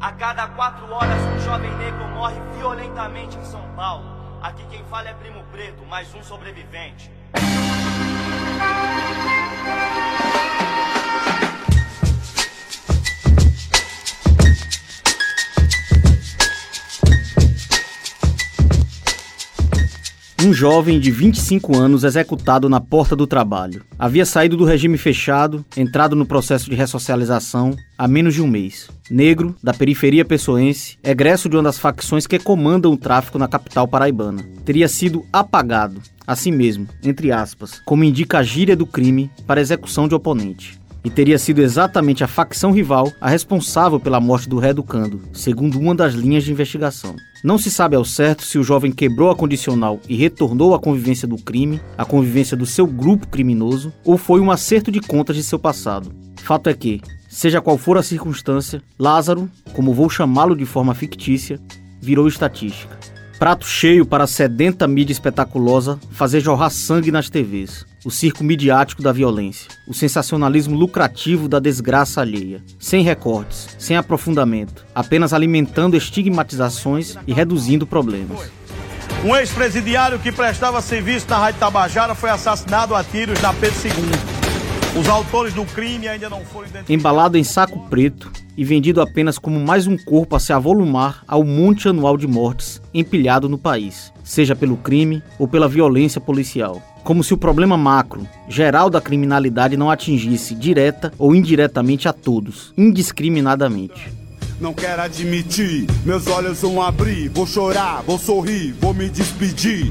A cada quatro horas, um jovem negro morre violentamente em São Paulo. Aqui quem fala é Primo Preto, mais um sobrevivente. Um jovem de 25 anos executado na porta do trabalho. Havia saído do regime fechado, entrado no processo de ressocialização há menos de um mês. Negro, da periferia pessoense, egresso de uma das facções que comandam o tráfico na capital paraibana. Teria sido apagado, assim mesmo, entre aspas, como indica a gíria do crime, para execução de oponente e teria sido exatamente a facção rival a responsável pela morte do reeducando, segundo uma das linhas de investigação. Não se sabe ao certo se o jovem quebrou a condicional e retornou à convivência do crime, à convivência do seu grupo criminoso, ou foi um acerto de contas de seu passado. Fato é que, seja qual for a circunstância, Lázaro, como vou chamá-lo de forma fictícia, virou estatística. Prato cheio para a sedenta mídia espetaculosa fazer jorrar sangue nas TVs. O circo midiático da violência. O sensacionalismo lucrativo da desgraça alheia. Sem recortes, sem aprofundamento. Apenas alimentando estigmatizações e reduzindo problemas. Um ex-presidiário que prestava serviço na Rádio Tabajara foi assassinado a tiros na Pedro II. Os autores do crime ainda não foram identificados. Embalado em saco preto, e vendido apenas como mais um corpo a se avolumar ao monte anual de mortes empilhado no país, seja pelo crime ou pela violência policial. Como se o problema macro, geral da criminalidade não atingisse direta ou indiretamente a todos, indiscriminadamente. Não quero admitir, meus olhos vão abrir, vou chorar, vou sorrir, vou me despedir.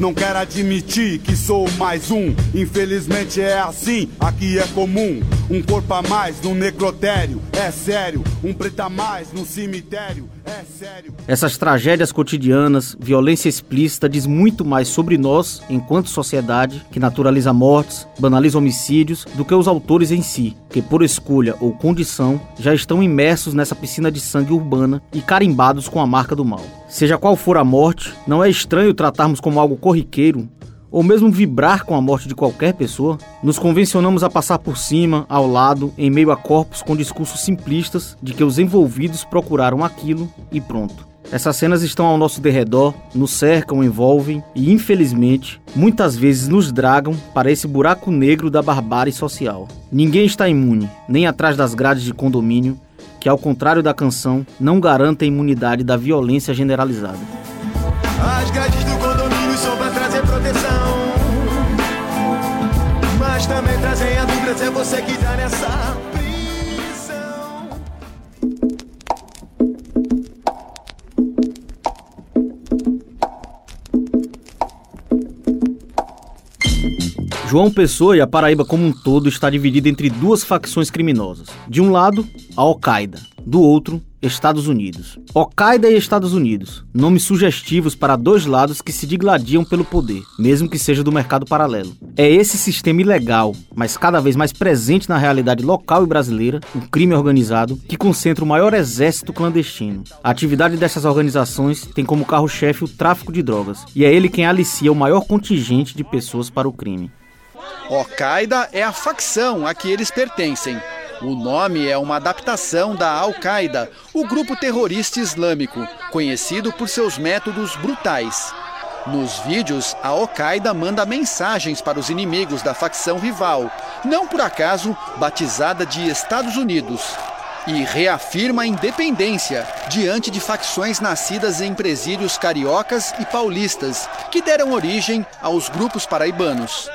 Não quero admitir que sou mais um. Infelizmente é assim, aqui é comum. Um corpo a mais no necrotério, é sério. Um preto a mais no cemitério. Essas tragédias cotidianas, violência explícita, diz muito mais sobre nós, enquanto sociedade, que naturaliza mortes, banaliza homicídios, do que os autores em si, que por escolha ou condição já estão imersos nessa piscina de sangue urbana e carimbados com a marca do mal. Seja qual for a morte, não é estranho tratarmos como algo corriqueiro ou mesmo vibrar com a morte de qualquer pessoa, nos convencionamos a passar por cima, ao lado, em meio a corpos com discursos simplistas de que os envolvidos procuraram aquilo e pronto. Essas cenas estão ao nosso derredor, nos cercam, envolvem e, infelizmente, muitas vezes nos dragam para esse buraco negro da barbárie social. Ninguém está imune, nem atrás das grades de condomínio, que, ao contrário da canção, não garanta a imunidade da violência generalizada. João Pessoa e a Paraíba como um todo está dividida entre duas facções criminosas. De um lado, a Al-Qaeda, do outro, Estados Unidos. Al-Qaeda e Estados Unidos, nomes sugestivos para dois lados que se digladiam pelo poder, mesmo que seja do mercado paralelo. É esse sistema ilegal, mas cada vez mais presente na realidade local e brasileira, o crime organizado, que concentra o maior exército clandestino. A atividade dessas organizações tem como carro-chefe o tráfico de drogas, e é ele quem alicia o maior contingente de pessoas para o crime. Al-Qaeda é a facção a que eles pertencem. O nome é uma adaptação da Al-Qaeda, o grupo terrorista islâmico, conhecido por seus métodos brutais. Nos vídeos, a Al-Qaeda manda mensagens para os inimigos da facção rival, não por acaso batizada de Estados Unidos, e reafirma a independência diante de facções nascidas em presídios cariocas e paulistas, que deram origem aos grupos paraibanos.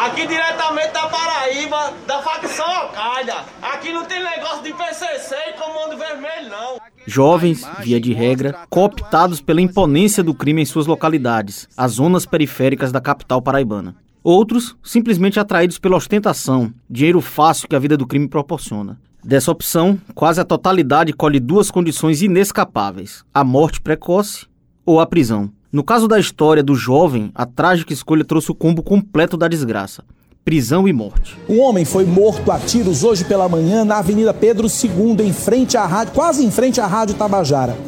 Aqui diretamente da Paraíba, da facção Al-Qaeda. Aqui não tem negócio de PCC e Comando Vermelho, não. Jovens, via de regra, cooptados pela imponência do crime em suas localidades, as zonas periféricas da capital paraibana. Outros, simplesmente atraídos pela ostentação, dinheiro fácil que a vida do crime proporciona. Dessa opção, quase a totalidade colhe duas condições inescapáveis: a morte precoce ou a prisão. No caso da história do jovem, a trágica escolha trouxe o combo completo da desgraça. Prisão e morte. Um homem foi morto a tiros hoje pela manhã na Avenida Pedro II, em frente à rádio, quase em frente à Rádio Tabajara.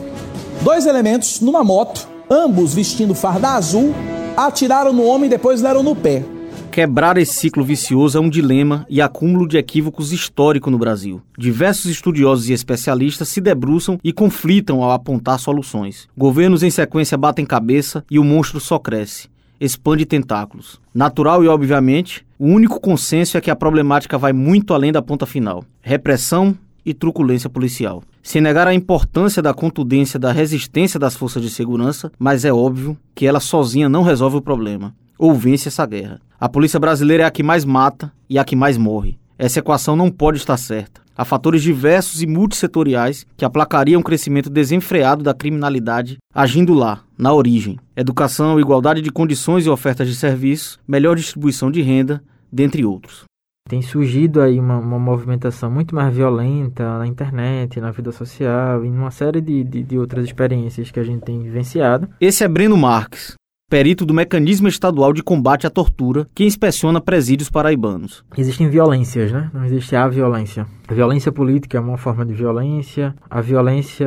Dois elementos numa moto, ambos vestindo farda azul, atiraram no homem e depois deram no pé. Quebrar esse ciclo vicioso é um dilema e acúmulo de equívocos histórico no Brasil. Diversos estudiosos e especialistas se debruçam e conflitam ao apontar soluções. Governos em sequência batem cabeça e o monstro só cresce, expande tentáculos. Natural e obviamente, o único consenso é que a problemática vai muito além da ponta final: repressão e truculência policial. Sem negar a importância da contundência da resistência das forças de segurança, mas é óbvio que ela sozinha não resolve o problema ou vence essa guerra. A polícia brasileira é a que mais mata e a que mais morre. Essa equação não pode estar certa. Há fatores diversos e multissetoriais que aplacariam o crescimento desenfreado da criminalidade agindo lá, na origem. Educação, igualdade de condições e ofertas de serviços, melhor distribuição de renda, dentre outros. Tem surgido aí uma, uma, movimentação muito mais violenta na internet, na vida social e numa série de, de, de outras experiências que a gente tem vivenciado. Esse é Breno Marques, perito do Mecanismo Estadual de Combate à Tortura, que inspeciona presídios paraibanos. Existem violências, né? Não existe a violência. A violência política é uma forma de violência, a violência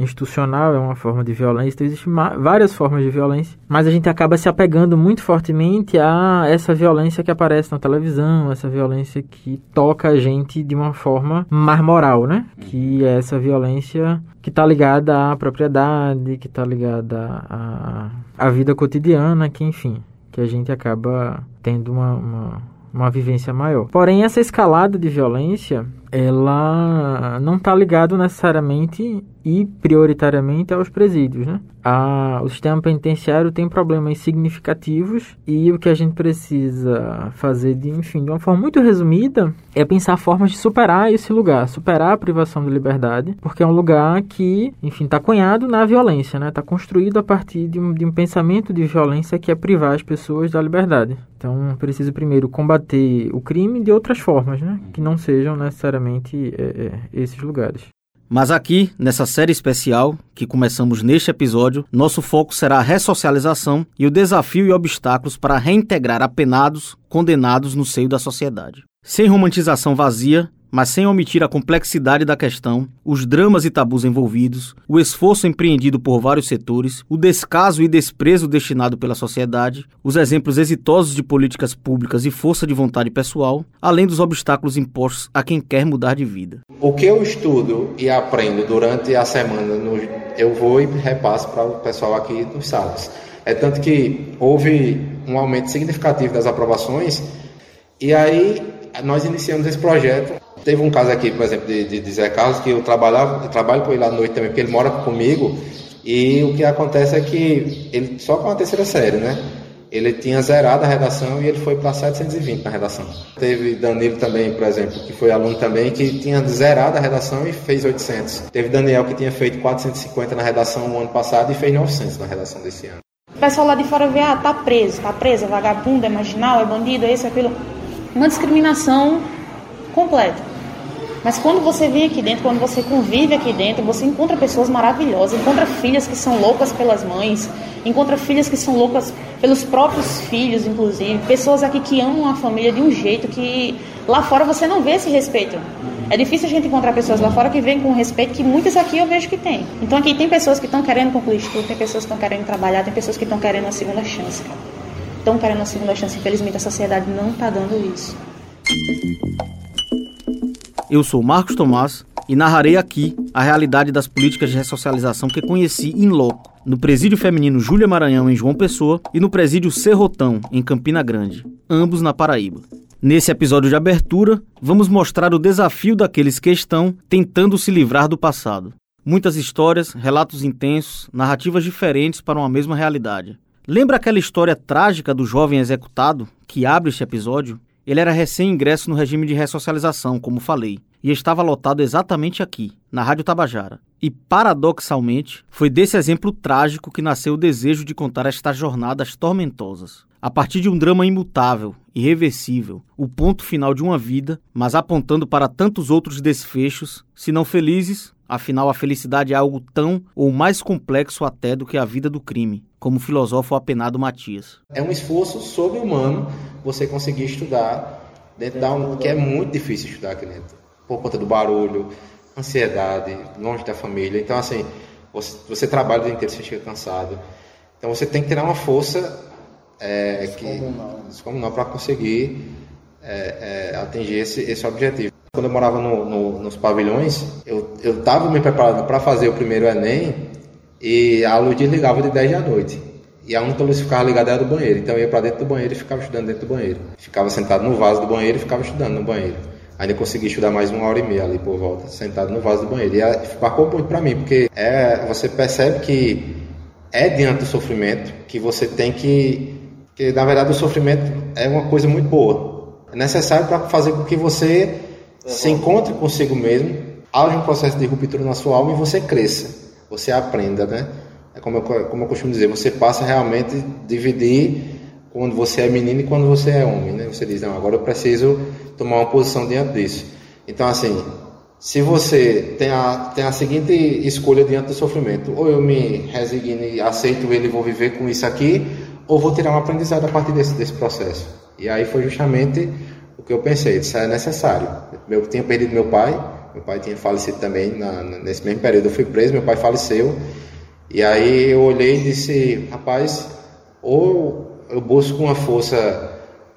institucional é uma forma de violência, então existem várias formas de violência, mas a gente acaba se apegando muito fortemente a essa violência que aparece na televisão, essa violência que toca a gente de uma forma mais moral, né? Que é essa violência que está ligada à propriedade, que está ligada à, à vida cotidiana, que enfim, que a gente acaba tendo uma, uma, uma vivência maior. Porém, essa escalada de violência ela não está ligado necessariamente e prioritariamente aos presídios, né? A, o sistema penitenciário tem problemas significativos e o que a gente precisa fazer, de, enfim, de uma forma muito resumida, é pensar formas de superar esse lugar, superar a privação de liberdade, porque é um lugar que, enfim, está cunhado na violência, né? Está construído a partir de um, de um pensamento de violência que é privar as pessoas da liberdade. Então, preciso primeiro combater o crime de outras formas, né? Que não sejam necessariamente é, é, esses lugares. Mas aqui, nessa série especial, que começamos neste episódio, nosso foco será a ressocialização e o desafio e obstáculos para reintegrar apenados, condenados no seio da sociedade. Sem romantização vazia, mas sem omitir a complexidade da questão, os dramas e tabus envolvidos, o esforço empreendido por vários setores, o descaso e desprezo destinado pela sociedade, os exemplos exitosos de políticas públicas e força de vontade pessoal, além dos obstáculos impostos a quem quer mudar de vida. O que eu estudo e aprendo durante a semana, eu vou e repasso para o pessoal aqui dos salas. É tanto que houve um aumento significativo das aprovações e aí nós iniciamos esse projeto Teve um caso aqui, por exemplo, de, de, de Zé Carlos, que eu, trabalhava, eu trabalho com ele à noite também, porque ele mora comigo, e o que acontece é que ele, só com a terceira série, né? Ele tinha zerado a redação e ele foi para 720 na redação. Teve Danilo também, por exemplo, que foi aluno também, que tinha zerado a redação e fez 800. Teve Daniel, que tinha feito 450 na redação no ano passado e fez 900 na redação desse ano. O pessoal lá de fora vê, ah, tá preso, tá preso, é vagabundo, é marginal, é bandido, é isso, é aquilo. Uma discriminação completa. Mas quando você vem aqui dentro, quando você convive aqui dentro, você encontra pessoas maravilhosas, encontra filhas que são loucas pelas mães, encontra filhas que são loucas pelos próprios filhos, inclusive, pessoas aqui que amam a família de um jeito que lá fora você não vê esse respeito. É difícil a gente encontrar pessoas lá fora que vêm com respeito que muitas aqui eu vejo que tem. Então aqui tem pessoas que estão querendo concluir estudo, tem pessoas que estão querendo trabalhar, tem pessoas que estão querendo uma segunda chance, Estão querendo uma segunda chance, infelizmente a sociedade não está dando isso. Eu sou Marcos Tomás e narrarei aqui a realidade das políticas de ressocialização que conheci em loco, no Presídio Feminino Júlia Maranhão, em João Pessoa, e no Presídio Serrotão, em Campina Grande, ambos na Paraíba. Nesse episódio de abertura, vamos mostrar o desafio daqueles que estão tentando se livrar do passado. Muitas histórias, relatos intensos, narrativas diferentes para uma mesma realidade. Lembra aquela história trágica do jovem executado que abre este episódio? Ele era recém-ingresso no regime de ressocialização, como falei, e estava lotado exatamente aqui, na Rádio Tabajara. E, paradoxalmente, foi desse exemplo trágico que nasceu o desejo de contar estas jornadas tormentosas. A partir de um drama imutável, irreversível, o ponto final de uma vida, mas apontando para tantos outros desfechos, se não felizes, afinal a felicidade é algo tão ou mais complexo até do que a vida do crime, como filosofo apenado Matias. É um esforço sobre-humano você conseguir estudar dentro da um, que é muito difícil estudar aqui dentro, por conta do barulho, ansiedade, longe da família. Então, assim, você, você trabalha o dia inteiro, você chega cansado. Então, você tem que ter uma força é, que descomunal para conseguir é, é, atingir esse, esse objetivo. Quando eu morava no, no, nos pavilhões, eu estava me preparando para fazer o primeiro Enem e a luz desligava de 10 da noite. E a única luz que ficava ligada era do banheiro. Então eu ia para dentro do banheiro e ficava estudando dentro do banheiro. Ficava sentado no vaso do banheiro e ficava estudando no banheiro. Ainda consegui estudar mais uma hora e meia ali por volta, sentado no vaso do banheiro. E marcou muito para mim, porque é, você percebe que é diante do sofrimento que você tem que. que na verdade o sofrimento é uma coisa muito boa. É necessário para fazer com que você se encontre consigo mesmo, haja um processo de ruptura na sua alma e você cresça, você aprenda, né? É como eu, como eu costumo dizer, você passa realmente dividir quando você é menino e quando você é homem, né? Você diz, não, agora eu preciso tomar uma posição diante disso. Então, assim, se você tem a, tem a seguinte escolha diante do sofrimento, ou eu me resigno e aceito ele vou viver com isso aqui, ou vou tirar um aprendizado a partir desse, desse processo. E aí foi justamente o que eu pensei, isso é necessário. Eu tinha perdido meu pai, meu pai tinha falecido também, na, nesse mesmo período eu fui preso, meu pai faleceu, e aí eu olhei e disse, rapaz, ou eu busco uma força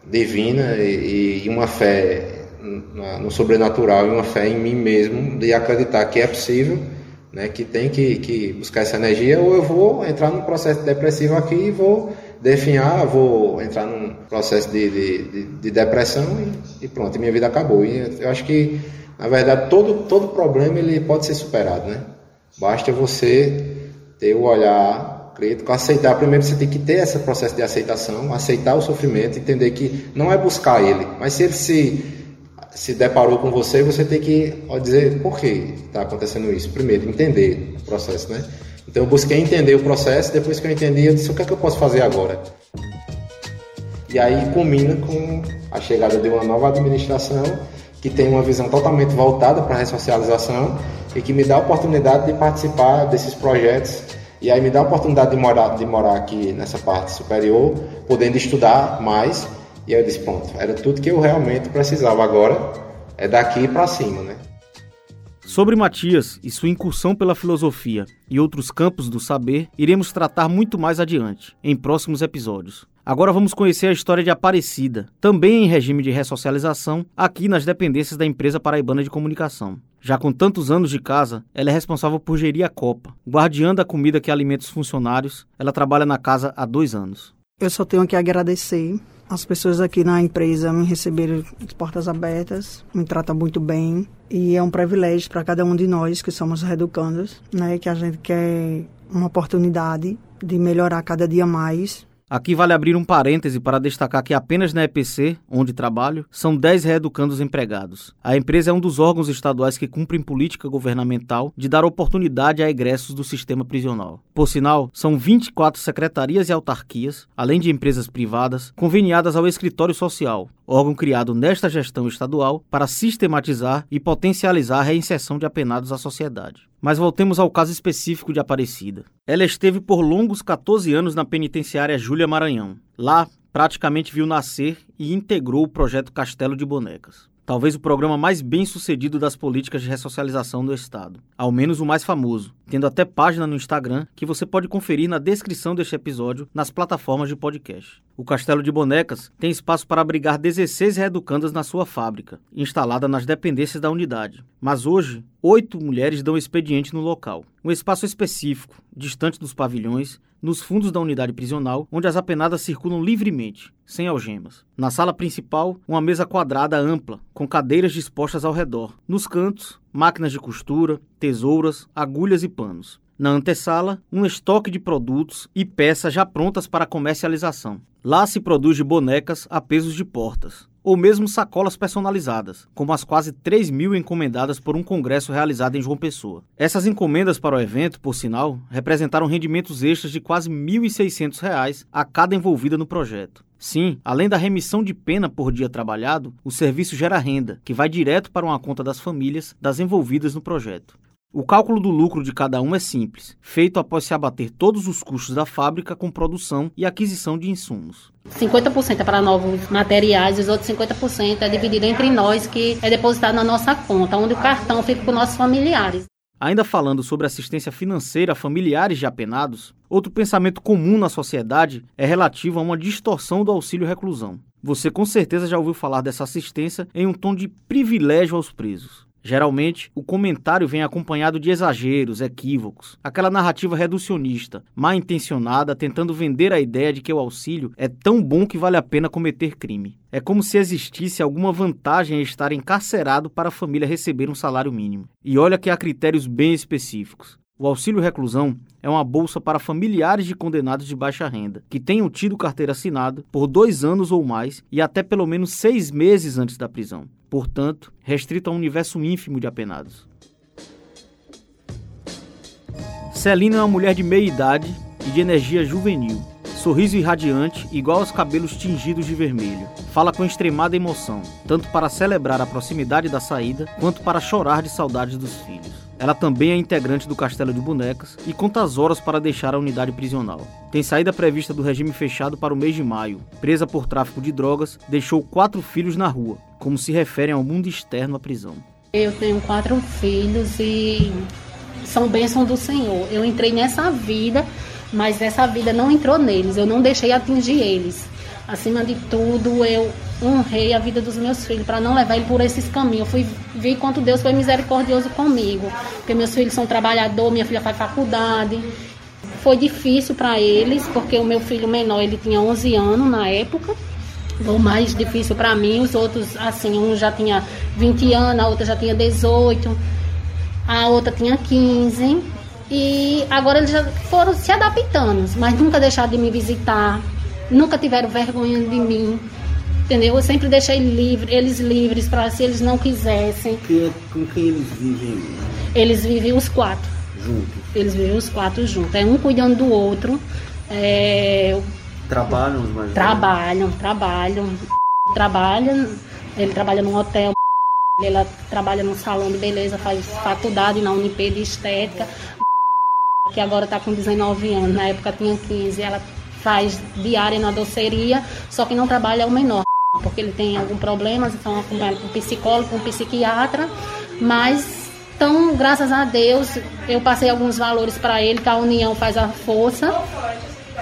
divina e, e uma fé no sobrenatural e uma fé em mim mesmo de acreditar que é possível, né, que tem que, que buscar essa energia, ou eu vou entrar num processo depressivo aqui e vou definhar, vou entrar num processo de, de, de, de depressão e, e, pronto, minha vida acabou. E eu acho que, na verdade, todo, todo problema ele pode ser superado, né? Basta você ter o olhar crítico, aceitar. Primeiro você tem que ter esse processo de aceitação, aceitar o sofrimento, entender que não é buscar ele, mas se ele se se deparou com você, você tem que dizer por que está acontecendo isso. Primeiro, entender o processo, né? Então eu busquei entender o processo, depois que eu entendi, eu disse o que é que eu posso fazer agora. E aí combina com a chegada de uma nova administração que tem uma visão totalmente voltada para a ressocialização e que me dá a oportunidade de participar desses projetos e aí me dá a oportunidade de morar, de morar aqui nessa parte superior, podendo estudar mais e eu disse, pronto, era tudo que eu realmente precisava agora, é daqui para cima, né? Sobre Matias e sua incursão pela filosofia e outros campos do saber, iremos tratar muito mais adiante, em próximos episódios. Agora vamos conhecer a história de Aparecida, também em regime de ressocialização, aqui nas dependências da empresa paraibana de comunicação. Já com tantos anos de casa, ela é responsável por gerir a Copa. Guardiã da comida que alimenta os funcionários, ela trabalha na casa há dois anos. Eu só tenho que agradecer as pessoas aqui na empresa me receberam de portas abertas, me tratam muito bem e é um privilégio para cada um de nós que somos reeducandos, né, que a gente quer uma oportunidade de melhorar cada dia mais Aqui vale abrir um parêntese para destacar que apenas na EPC, onde trabalho, são 10 reeducandos empregados. A empresa é um dos órgãos estaduais que cumprem política governamental de dar oportunidade a egressos do sistema prisional. Por sinal, são 24 secretarias e autarquias, além de empresas privadas, conveniadas ao Escritório Social, órgão criado nesta gestão estadual para sistematizar e potencializar a reinserção de apenados à sociedade. Mas voltemos ao caso específico de Aparecida. Ela esteve por longos 14 anos na penitenciária Júlia Maranhão. Lá, praticamente viu nascer e integrou o projeto Castelo de Bonecas talvez o programa mais bem sucedido das políticas de ressocialização do Estado, ao menos o mais famoso, tendo até página no Instagram que você pode conferir na descrição deste episódio nas plataformas de podcast. O Castelo de Bonecas tem espaço para abrigar 16 reeducandas na sua fábrica, instalada nas dependências da unidade. Mas hoje, oito mulheres dão expediente no local. Um espaço específico, distante dos pavilhões, nos fundos da unidade prisional, onde as apenadas circulam livremente, sem algemas. Na sala principal, uma mesa quadrada ampla, com cadeiras dispostas ao redor. Nos cantos, máquinas de costura, tesouras, agulhas e panos. Na antessala, um estoque de produtos e peças já prontas para comercialização. Lá se produz bonecas a pesos de portas, ou mesmo sacolas personalizadas, como as quase 3 mil encomendadas por um congresso realizado em João Pessoa. Essas encomendas para o evento, por sinal, representaram rendimentos extras de quase R$ 1.600 a cada envolvida no projeto. Sim, além da remissão de pena por dia trabalhado, o serviço gera renda, que vai direto para uma conta das famílias das envolvidas no projeto. O cálculo do lucro de cada um é simples, feito após se abater todos os custos da fábrica com produção e aquisição de insumos. 50% é para novos materiais e os outros 50% é dividido entre nós, que é depositado na nossa conta, onde o cartão fica com nossos familiares. Ainda falando sobre assistência financeira a familiares de apenados, outro pensamento comum na sociedade é relativo a uma distorção do auxílio reclusão. Você com certeza já ouviu falar dessa assistência em um tom de privilégio aos presos. Geralmente, o comentário vem acompanhado de exageros, equívocos, aquela narrativa reducionista, mal intencionada, tentando vender a ideia de que o auxílio é tão bom que vale a pena cometer crime. É como se existisse alguma vantagem em estar encarcerado para a família receber um salário mínimo. E olha que há critérios bem específicos. O auxílio reclusão é uma bolsa para familiares de condenados de baixa renda, que tenham tido carteira assinada por dois anos ou mais e até pelo menos seis meses antes da prisão. Portanto, restrito a um universo ínfimo de apenados. Celina é uma mulher de meia idade e de energia juvenil. Sorriso irradiante, igual aos cabelos tingidos de vermelho. Fala com extremada emoção, tanto para celebrar a proximidade da saída, quanto para chorar de saudades dos filhos. Ela também é integrante do Castelo de Bonecas e conta as horas para deixar a unidade prisional. Tem saída prevista do regime fechado para o mês de maio. Presa por tráfico de drogas, deixou quatro filhos na rua, como se referem ao mundo externo à prisão. Eu tenho quatro filhos e são bênção do Senhor. Eu entrei nessa vida, mas essa vida não entrou neles. Eu não deixei atingir eles. Acima de tudo, eu honrei a vida dos meus filhos para não levar ele por esses caminhos. Eu fui ver quanto Deus foi misericordioso comigo, porque meus filhos são trabalhadores, minha filha faz faculdade. Foi difícil para eles, porque o meu filho menor, ele tinha 11 anos na época. O mais difícil para mim, os outros, assim, um já tinha 20 anos, a outra já tinha 18, a outra tinha 15. E agora eles já foram se adaptando, mas nunca deixaram de me visitar, nunca tiveram vergonha de mim. Entendeu? Eu sempre deixei livre, eles livres para se eles não quisessem. Que, com quem eles vivem? Eles vivem os quatro. Juntos? Eles vivem os quatro juntos. É um cuidando do outro. É... Trabalham os mais Trabalham, trabalham. Trabalham. Ele trabalha num hotel. Ela trabalha num salão de beleza, faz faculdade na Unip de estética. Que agora está com 19 anos. Na época tinha 15. Ela faz diária na doceria, só que não trabalha o menor, porque ele tem algum problema, então acompanhado com um psicólogo, com um psiquiatra, mas então, graças a Deus, eu passei alguns valores para ele, que a união faz a força.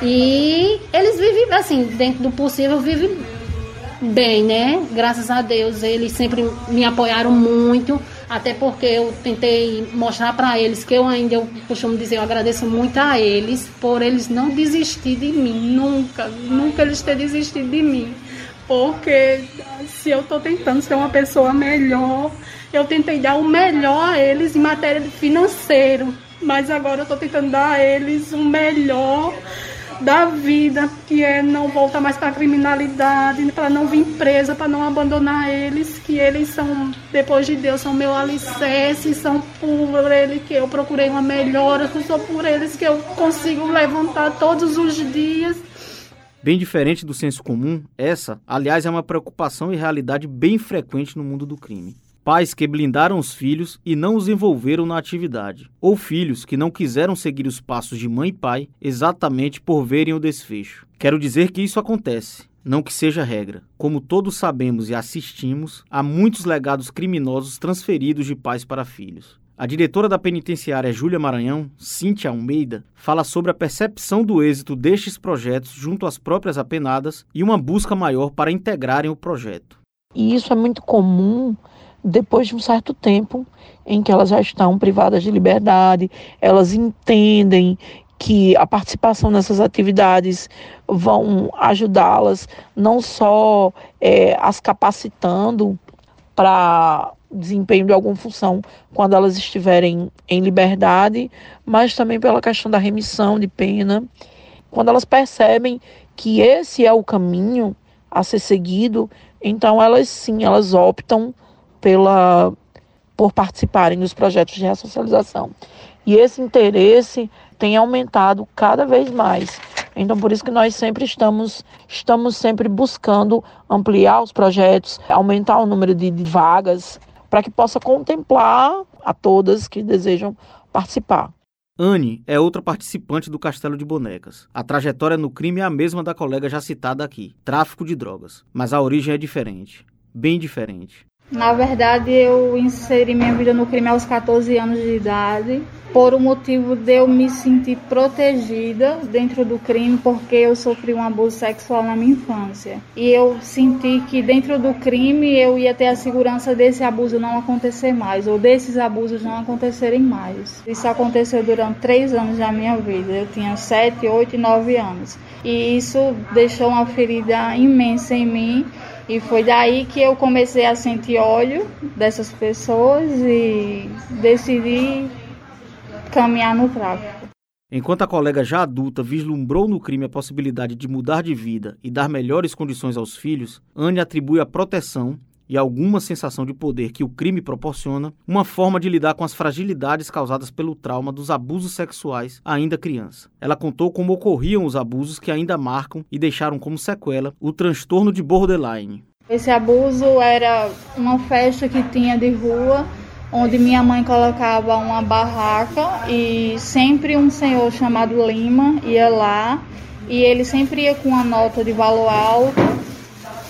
E eles vivem assim, dentro do possível, vivem bem, né? Graças a Deus, eles sempre me apoiaram muito. Até porque eu tentei mostrar para eles que eu ainda, eu costumo dizer, eu agradeço muito a eles por eles não desistir de mim, nunca, nunca eles terem desistido de mim. Porque se eu estou tentando ser uma pessoa melhor, eu tentei dar o melhor a eles em matéria de financeiro, mas agora eu estou tentando dar a eles o melhor da vida, que é não voltar mais para a criminalidade, para não vir presa, para não abandonar eles, que eles são, depois de Deus, são meu alicerce, são por ele que eu procurei uma melhora, são por eles que eu consigo levantar todos os dias. Bem diferente do senso comum, essa, aliás, é uma preocupação e realidade bem frequente no mundo do crime pais que blindaram os filhos e não os envolveram na atividade, ou filhos que não quiseram seguir os passos de mãe e pai exatamente por verem o desfecho. Quero dizer que isso acontece, não que seja regra. Como todos sabemos e assistimos, há muitos legados criminosos transferidos de pais para filhos. A diretora da penitenciária Júlia Maranhão, Cíntia Almeida, fala sobre a percepção do êxito destes projetos junto às próprias apenadas e uma busca maior para integrarem o projeto. E isso é muito comum depois de um certo tempo em que elas já estão privadas de liberdade, elas entendem que a participação nessas atividades vão ajudá-las não só é, as capacitando para desempenho de alguma função quando elas estiverem em liberdade, mas também pela questão da remissão de pena. Quando elas percebem que esse é o caminho a ser seguido, então elas sim, elas optam pela, por participarem dos projetos de ressocialização. E esse interesse tem aumentado cada vez mais. Então, por isso que nós sempre estamos, estamos sempre buscando ampliar os projetos, aumentar o número de, de vagas, para que possa contemplar a todas que desejam participar. Anne é outra participante do Castelo de Bonecas. A trajetória no crime é a mesma da colega já citada aqui, tráfico de drogas, mas a origem é diferente, bem diferente. Na verdade, eu inseri minha vida no crime aos 14 anos de idade, por o motivo de eu me sentir protegida dentro do crime, porque eu sofri um abuso sexual na minha infância. E eu senti que dentro do crime eu ia ter a segurança desse abuso não acontecer mais, ou desses abusos não acontecerem mais. Isso aconteceu durante três anos da minha vida. Eu tinha sete, oito e nove anos. E isso deixou uma ferida imensa em mim e foi daí que eu comecei a sentir ódio dessas pessoas e decidi caminhar no tráfico. Enquanto a colega já adulta vislumbrou no crime a possibilidade de mudar de vida e dar melhores condições aos filhos, Anne atribui a proteção e alguma sensação de poder que o crime proporciona, uma forma de lidar com as fragilidades causadas pelo trauma dos abusos sexuais ainda criança. Ela contou como ocorriam os abusos que ainda marcam e deixaram como sequela o transtorno de borderline. Esse abuso era uma festa que tinha de rua, onde minha mãe colocava uma barraca e sempre um senhor chamado Lima ia lá e ele sempre ia com uma nota de valor alto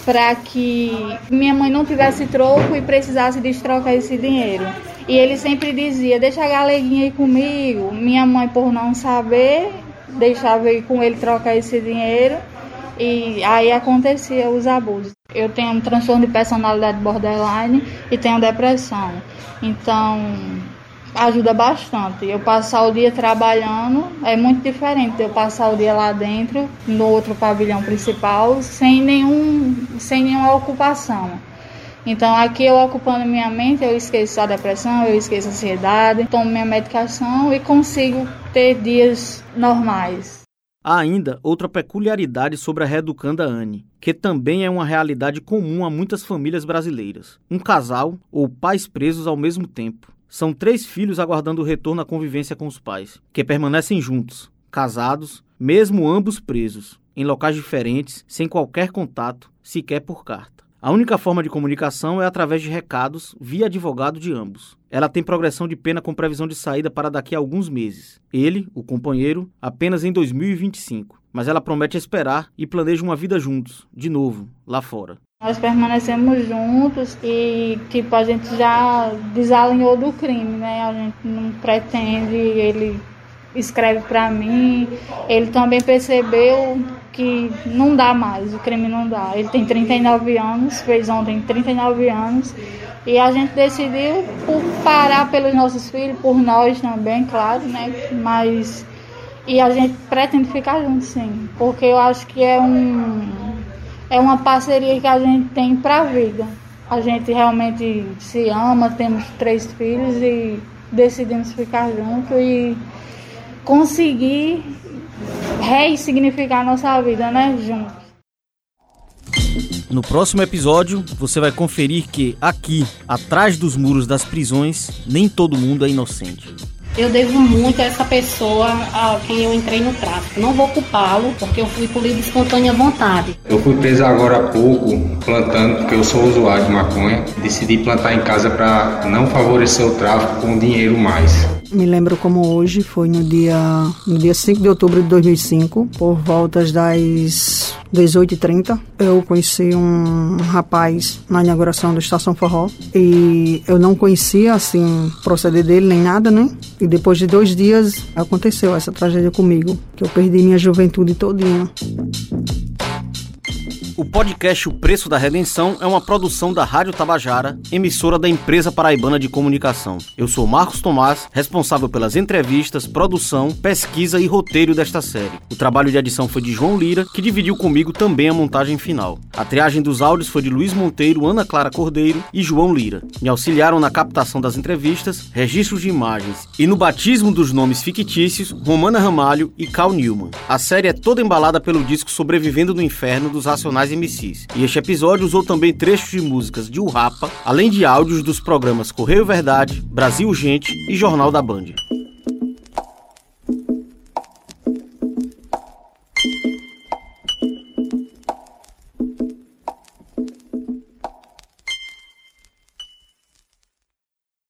para que minha mãe não tivesse troco e precisasse destrocar esse dinheiro. E ele sempre dizia: Deixa a galeguinha aí comigo. Minha mãe, por não saber, deixava ir com ele trocar esse dinheiro. E aí acontecia os abusos. Eu tenho um transtorno de personalidade borderline e tenho depressão. Então, ajuda bastante. Eu passar o dia trabalhando é muito diferente de eu passar o dia lá dentro, no outro pavilhão principal, sem, nenhum, sem nenhuma ocupação. Então, aqui eu ocupando minha mente, eu esqueço a depressão, eu esqueço a ansiedade, tomo minha medicação e consigo ter dias normais. Há ainda outra peculiaridade sobre a reeducanda Anne, que também é uma realidade comum a muitas famílias brasileiras. Um casal ou pais presos ao mesmo tempo. São três filhos aguardando o retorno à convivência com os pais, que permanecem juntos, casados, mesmo ambos presos, em locais diferentes, sem qualquer contato, sequer por carta. A única forma de comunicação é através de recados via advogado de ambos. Ela tem progressão de pena com previsão de saída para daqui a alguns meses. Ele, o companheiro, apenas em 2025. Mas ela promete esperar e planeja uma vida juntos, de novo, lá fora. Nós permanecemos juntos e, tipo, a gente já desalinhou do crime, né? A gente não pretende, ele escreve para mim. Ele também percebeu que não dá mais, o crime não dá. Ele tem 39 anos, fez ontem 39 anos. E a gente decidiu por parar pelos nossos filhos, por nós também, claro, né? Mas. E a gente pretende ficar junto, sim. Porque eu acho que é um é uma parceria que a gente tem para a vida. A gente realmente se ama, temos três filhos e decidimos ficar juntos e conseguir ressignificar nossa vida, né, juntos. No próximo episódio, você vai conferir que aqui, atrás dos muros das prisões, nem todo mundo é inocente. Eu devo muito a essa pessoa a quem eu entrei no tráfico. Não vou culpá-lo, porque eu fui por livre espontânea vontade. Eu fui preso agora há pouco, plantando, porque eu sou usuário de maconha. Decidi plantar em casa para não favorecer o tráfico com dinheiro mais. Me lembro como hoje, foi no dia, no dia 5 de outubro de 2005, por voltas das 18h30. Eu conheci um rapaz na inauguração da Estação Forró e eu não conhecia, assim, o proceder dele nem nada, né? E depois de dois dias aconteceu essa tragédia comigo, que eu perdi minha juventude todinha. O podcast O Preço da Redenção é uma produção da Rádio Tabajara, emissora da empresa paraibana de comunicação. Eu sou Marcos Tomás, responsável pelas entrevistas, produção, pesquisa e roteiro desta série. O trabalho de edição foi de João Lira, que dividiu comigo também a montagem final. A triagem dos áudios foi de Luiz Monteiro, Ana Clara Cordeiro e João Lira. Me auxiliaram na captação das entrevistas, registros de imagens e no batismo dos nomes fictícios Romana Ramalho e Cal Newman. A série é toda embalada pelo disco Sobrevivendo no Inferno dos MCs. E este episódio usou também trechos de músicas de Urrapa, além de áudios dos programas Correio Verdade, Brasil Gente e Jornal da Band.